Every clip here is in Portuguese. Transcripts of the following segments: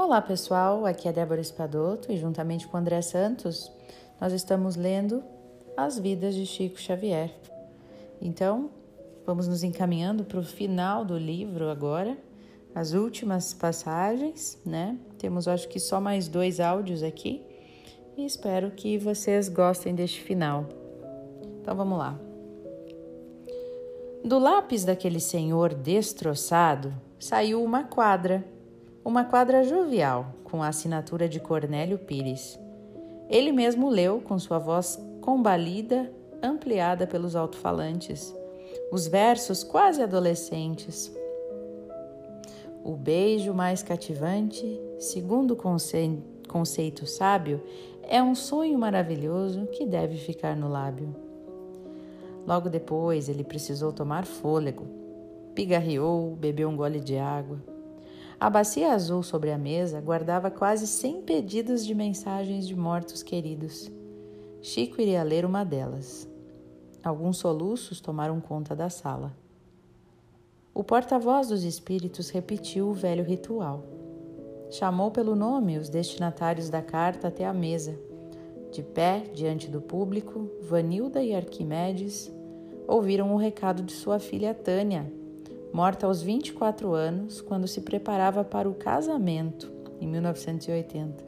Olá pessoal, aqui é Débora Espadoto e juntamente com André Santos nós estamos lendo As Vidas de Chico Xavier. Então, vamos nos encaminhando para o final do livro agora, as últimas passagens, né? Temos acho que só mais dois áudios aqui e espero que vocês gostem deste final. Então vamos lá. Do lápis daquele senhor destroçado saiu uma quadra, uma quadra jovial, com a assinatura de Cornélio Pires. Ele mesmo leu com sua voz combalida, ampliada pelos alto-falantes, os versos quase adolescentes. O beijo mais cativante, segundo o conce conceito sábio, é um sonho maravilhoso que deve ficar no lábio. Logo depois, ele precisou tomar fôlego. Pigarreou, bebeu um gole de água. A bacia azul sobre a mesa guardava quase cem pedidos de mensagens de mortos queridos. Chico iria ler uma delas. Alguns soluços tomaram conta da sala. O porta-voz dos espíritos repetiu o velho ritual. Chamou pelo nome os destinatários da carta até a mesa. De pé, diante do público, Vanilda e Arquimedes ouviram o recado de sua filha Tânia, morta aos 24 anos quando se preparava para o casamento, em 1980.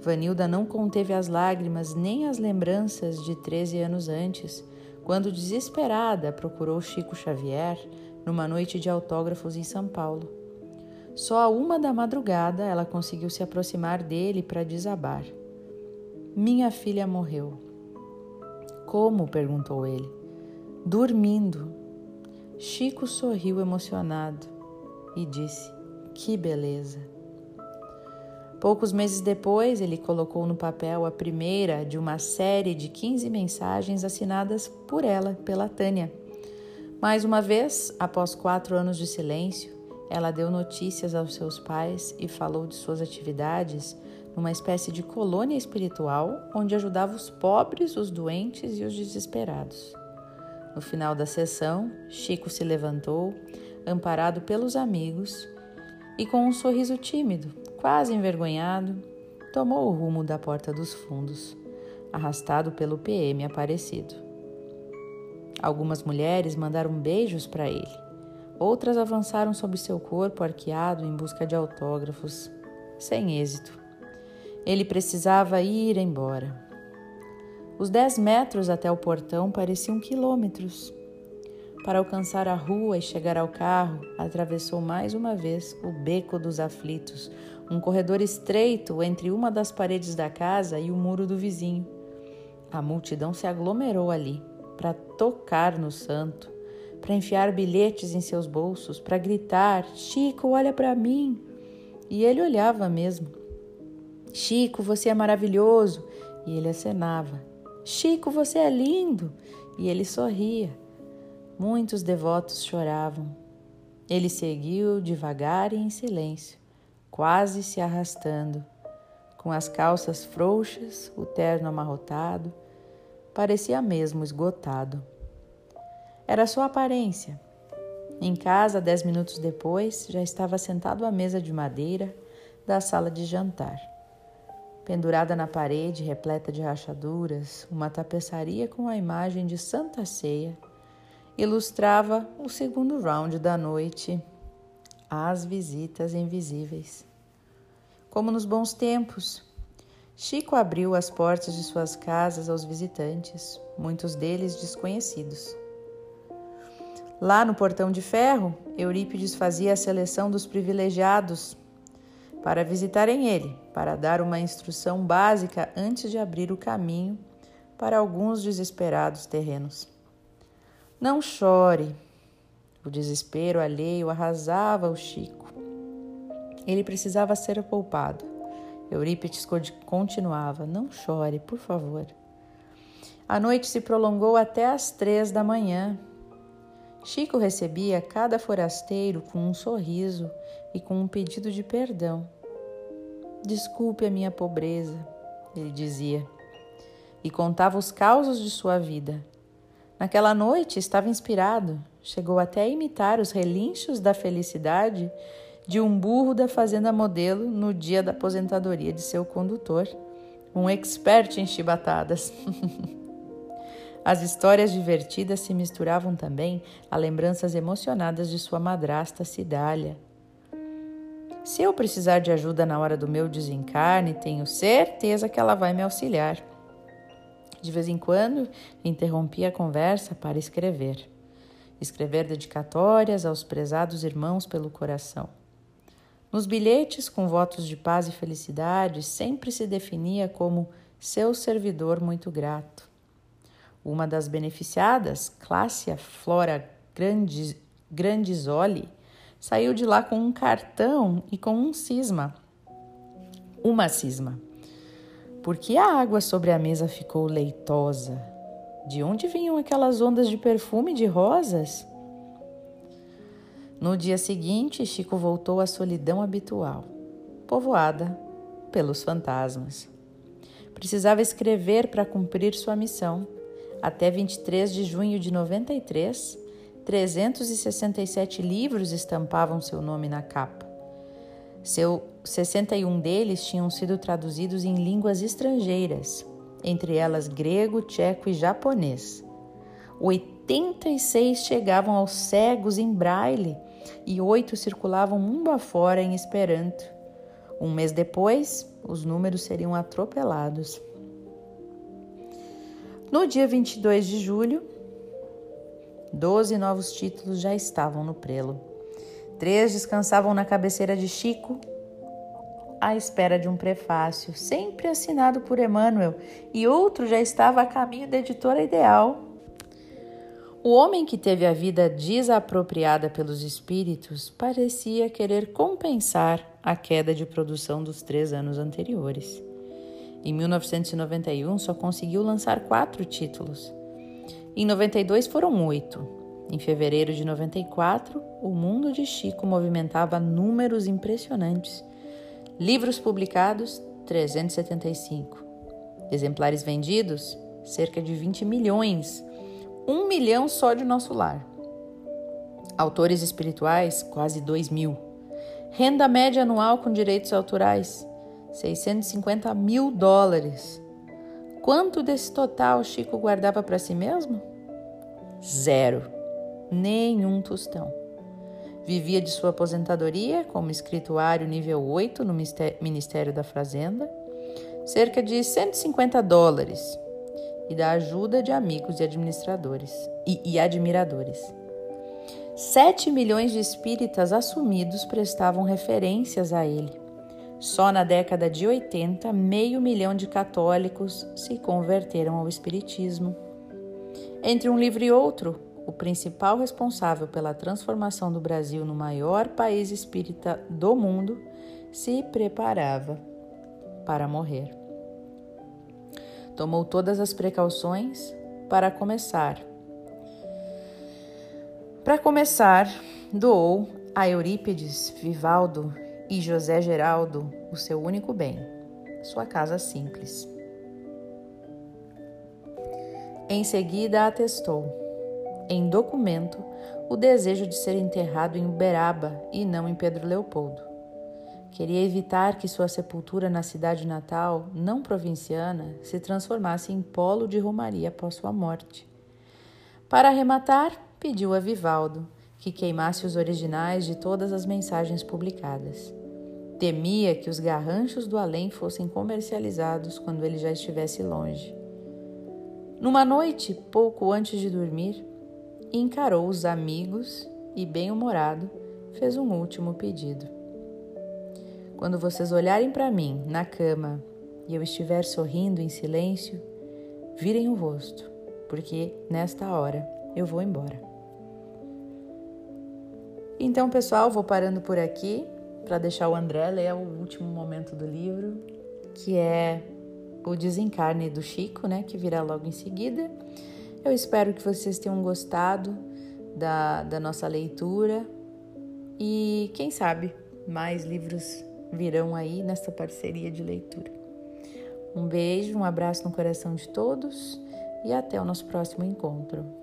Vanilda não conteve as lágrimas nem as lembranças de 13 anos antes, quando desesperada procurou Chico Xavier numa noite de autógrafos em São Paulo. Só a uma da madrugada ela conseguiu se aproximar dele para desabar. Minha filha morreu. Como? perguntou ele dormindo. Chico sorriu emocionado e disse: Que beleza! Poucos meses depois, ele colocou no papel a primeira de uma série de 15 mensagens assinadas por ela, pela Tânia. Mais uma vez, após quatro anos de silêncio, ela deu notícias aos seus pais e falou de suas atividades numa espécie de colônia espiritual onde ajudava os pobres, os doentes e os desesperados. No final da sessão, Chico se levantou, amparado pelos amigos, e com um sorriso tímido, quase envergonhado, tomou o rumo da porta dos fundos, arrastado pelo PM Aparecido. Algumas mulheres mandaram beijos para ele, outras avançaram sobre seu corpo arqueado em busca de autógrafos, sem êxito. Ele precisava ir embora. Os dez metros até o portão pareciam quilômetros. Para alcançar a rua e chegar ao carro, atravessou mais uma vez o beco dos aflitos, um corredor estreito entre uma das paredes da casa e o muro do vizinho. A multidão se aglomerou ali para tocar no santo, para enfiar bilhetes em seus bolsos, para gritar: Chico, olha para mim! E ele olhava mesmo. Chico, você é maravilhoso! E ele acenava. Chico, você é lindo! E ele sorria. Muitos devotos choravam. Ele seguiu devagar e em silêncio, quase se arrastando, com as calças frouxas, o terno amarrotado, parecia mesmo esgotado. Era sua aparência. Em casa, dez minutos depois, já estava sentado à mesa de madeira da sala de jantar. Pendurada na parede, repleta de rachaduras, uma tapeçaria com a imagem de Santa Ceia ilustrava o segundo round da noite, as visitas invisíveis. Como nos bons tempos, Chico abriu as portas de suas casas aos visitantes, muitos deles desconhecidos. Lá no portão de ferro, Eurípides fazia a seleção dos privilegiados para visitarem ele, para dar uma instrução básica antes de abrir o caminho para alguns desesperados terrenos. Não chore. O desespero alheio arrasava o Chico. Ele precisava ser poupado. Eurípides continuava: Não chore, por favor. A noite se prolongou até as três da manhã. Chico recebia cada forasteiro com um sorriso e com um pedido de perdão. Desculpe a minha pobreza, ele dizia, e contava os causos de sua vida. Naquela noite estava inspirado, chegou até a imitar os relinchos da felicidade de um burro da fazenda modelo no dia da aposentadoria de seu condutor, um expert em chibatadas. As histórias divertidas se misturavam também a lembranças emocionadas de sua madrasta Cidália. Se eu precisar de ajuda na hora do meu desencarne, tenho certeza que ela vai me auxiliar. De vez em quando, interrompia a conversa para escrever. Escrever dedicatórias aos prezados irmãos pelo coração. Nos bilhetes com votos de paz e felicidade, sempre se definia como seu servidor muito grato. Uma das beneficiadas, Clácia Flora Grandisoli, saiu de lá com um cartão e com um cisma. Uma cisma. Por que a água sobre a mesa ficou leitosa? De onde vinham aquelas ondas de perfume de rosas? No dia seguinte, Chico voltou à solidão habitual, povoada pelos fantasmas. Precisava escrever para cumprir sua missão até 23 de junho de 93, 367 livros estampavam seu nome na capa. Seu 61 deles tinham sido traduzidos em línguas estrangeiras, entre elas grego, tcheco e japonês. 86 chegavam aos cegos em braille e oito circulavam mundo afora em esperanto. Um mês depois, os números seriam atropelados. No dia 22 de julho, 12 novos títulos já estavam no prelo. Três descansavam na cabeceira de Chico, à espera de um prefácio, sempre assinado por Emmanuel, e outro já estava a caminho da editora ideal. O homem que teve a vida desapropriada pelos espíritos parecia querer compensar a queda de produção dos três anos anteriores. Em 1991, só conseguiu lançar quatro títulos. Em 92 foram oito. Em fevereiro de 94, o mundo de Chico movimentava números impressionantes. Livros publicados, 375. Exemplares vendidos, cerca de 20 milhões. Um milhão só de nosso lar. Autores espirituais, quase 2 mil. Renda média anual com direitos autorais, 650 mil dólares. Quanto desse total Chico guardava para si mesmo? Zero. Nenhum tostão. Vivia de sua aposentadoria como escrituário nível 8 no Ministério da Fazenda, cerca de 150 dólares, e da ajuda de amigos e administradores e, e admiradores. 7 milhões de espíritas assumidos prestavam referências a ele. Só na década de 80, meio milhão de católicos se converteram ao Espiritismo. Entre um livro e outro, o principal responsável pela transformação do Brasil no maior país espírita do mundo se preparava para morrer. Tomou todas as precauções para começar. Para começar, doou a Eurípides Vivaldo e José Geraldo o seu único bem, sua casa simples. Em seguida, atestou, em documento, o desejo de ser enterrado em Uberaba e não em Pedro Leopoldo. Queria evitar que sua sepultura na cidade natal, não provinciana, se transformasse em polo de romaria após sua morte. Para arrematar, pediu a Vivaldo que queimasse os originais de todas as mensagens publicadas. Temia que os garranchos do além fossem comercializados quando ele já estivesse longe. Numa noite, pouco antes de dormir, encarou os amigos e, bem-humorado, fez um último pedido. Quando vocês olharem para mim na cama e eu estiver sorrindo em silêncio, virem o rosto, porque nesta hora eu vou embora. Então, pessoal, vou parando por aqui para deixar o André ler o último momento do livro, que é o desencarne do Chico, né, que virá logo em seguida. Eu espero que vocês tenham gostado da, da nossa leitura e quem sabe mais livros virão aí nessa parceria de leitura. Um beijo, um abraço no coração de todos e até o nosso próximo encontro.